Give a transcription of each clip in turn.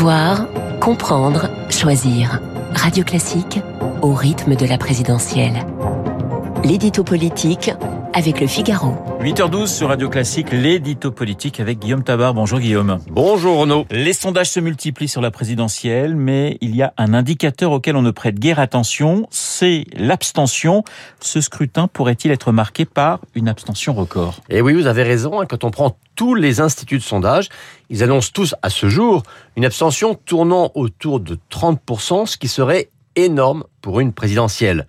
Savoir, comprendre, choisir. Radio Classique au rythme de la présidentielle. L'édito politique avec le Figaro. 8h12 sur Radio Classique, l'édito politique avec Guillaume Tabar. Bonjour Guillaume. Bonjour Renaud. Les sondages se multiplient sur la présidentielle, mais il y a un indicateur auquel on ne prête guère attention, c'est l'abstention. Ce scrutin pourrait-il être marqué par une abstention record? Et eh oui, vous avez raison, hein, quand on prend tous les instituts de sondage, ils annoncent tous à ce jour une abstention tournant autour de 30%, ce qui serait énorme pour une présidentielle.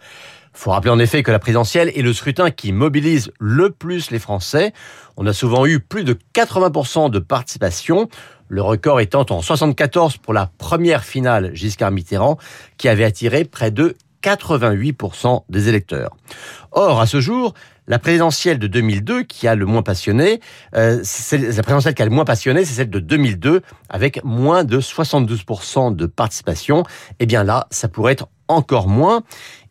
Faut rappeler en effet que la présidentielle est le scrutin qui mobilise le plus les Français. On a souvent eu plus de 80% de participation, le record étant en 74 pour la première finale Giscard Mitterrand, qui avait attiré près de 88% des électeurs. Or, à ce jour, la présidentielle de 2002 qui a le moins passionné, euh, la présidentielle qui a le moins passionné, c'est celle de 2002 avec moins de 72% de participation. Eh bien là, ça pourrait être encore moins.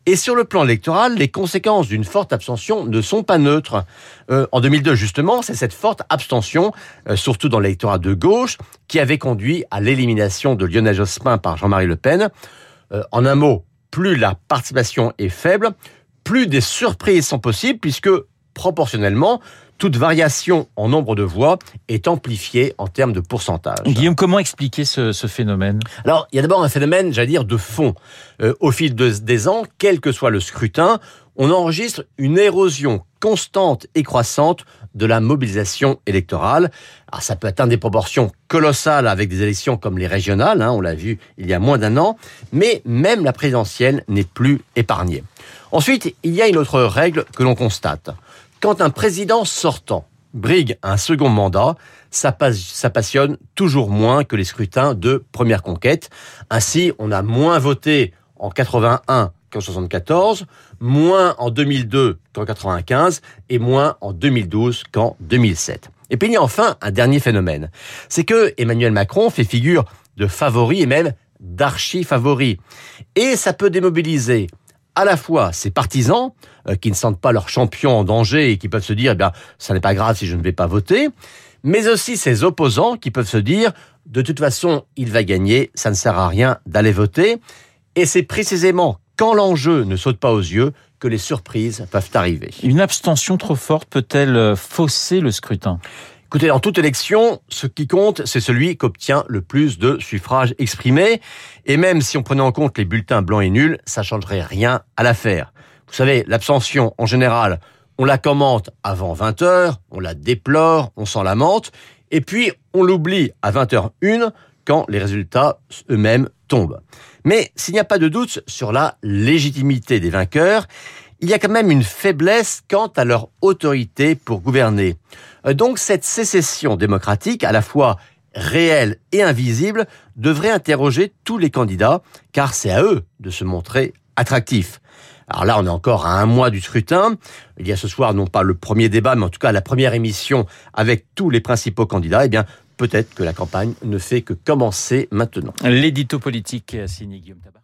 Et sur le plan électoral, les conséquences d'une forte abstention ne sont pas neutres. Euh, en 2002, justement, c'est cette forte abstention, euh, surtout dans l'électorat de gauche, qui avait conduit à l'élimination de Lionel Jospin par Jean-Marie Le Pen. Euh, en un mot, plus la participation est faible, plus des surprises sont possibles, puisque proportionnellement, toute variation en nombre de voix est amplifiée en termes de pourcentage. Guillaume, comment expliquer ce, phénomène? Alors, il y a d'abord un phénomène, j'allais dire, de fond. Euh, au fil des ans, quel que soit le scrutin, on enregistre une érosion constante et croissante de la mobilisation électorale. Alors, ça peut atteindre des proportions colossales avec des élections comme les régionales, hein, on l'a vu il y a moins d'un an, mais même la présidentielle n'est plus épargnée. Ensuite, il y a une autre règle que l'on constate. Quand un président sortant brigue un second mandat, ça, passionne toujours moins que les scrutins de première conquête. Ainsi, on a moins voté en 81 qu'en 74, moins en 2002 qu'en 95 et moins en 2012 qu'en 2007. Et puis il y a enfin un dernier phénomène, c'est que Emmanuel Macron fait figure de favori et même d'archi-favori. Et ça peut démobiliser à la fois ses partisans, euh, qui ne sentent pas leur champion en danger et qui peuvent se dire, eh bien, ça n'est pas grave si je ne vais pas voter, mais aussi ses opposants qui peuvent se dire, de toute façon, il va gagner, ça ne sert à rien d'aller voter. Et c'est précisément quand l'enjeu ne saute pas aux yeux que les surprises peuvent arriver. Une abstention trop forte peut-elle euh, fausser le scrutin? Écoutez, dans toute élection, ce qui compte, c'est celui qui obtient le plus de suffrages exprimés. Et même si on prenait en compte les bulletins blancs et nuls, ça changerait rien à l'affaire. Vous savez, l'abstention, en général, on la commente avant 20 heures, on la déplore, on s'en lamente, et puis on l'oublie à 20h01 quand les résultats eux-mêmes Mais s'il n'y a pas de doute sur la légitimité des vainqueurs, il y a quand même une faiblesse quant à leur autorité pour gouverner. Euh, donc cette sécession démocratique, à la fois réelle et invisible, devrait interroger tous les candidats, car c'est à eux de se montrer attractifs. Alors là, on est encore à un mois du scrutin. Il y a ce soir non pas le premier débat, mais en tout cas la première émission avec tous les principaux candidats. Eh bien, peut-être que la campagne ne fait que commencer maintenant. L'édito politique signé Guillaume Tabar.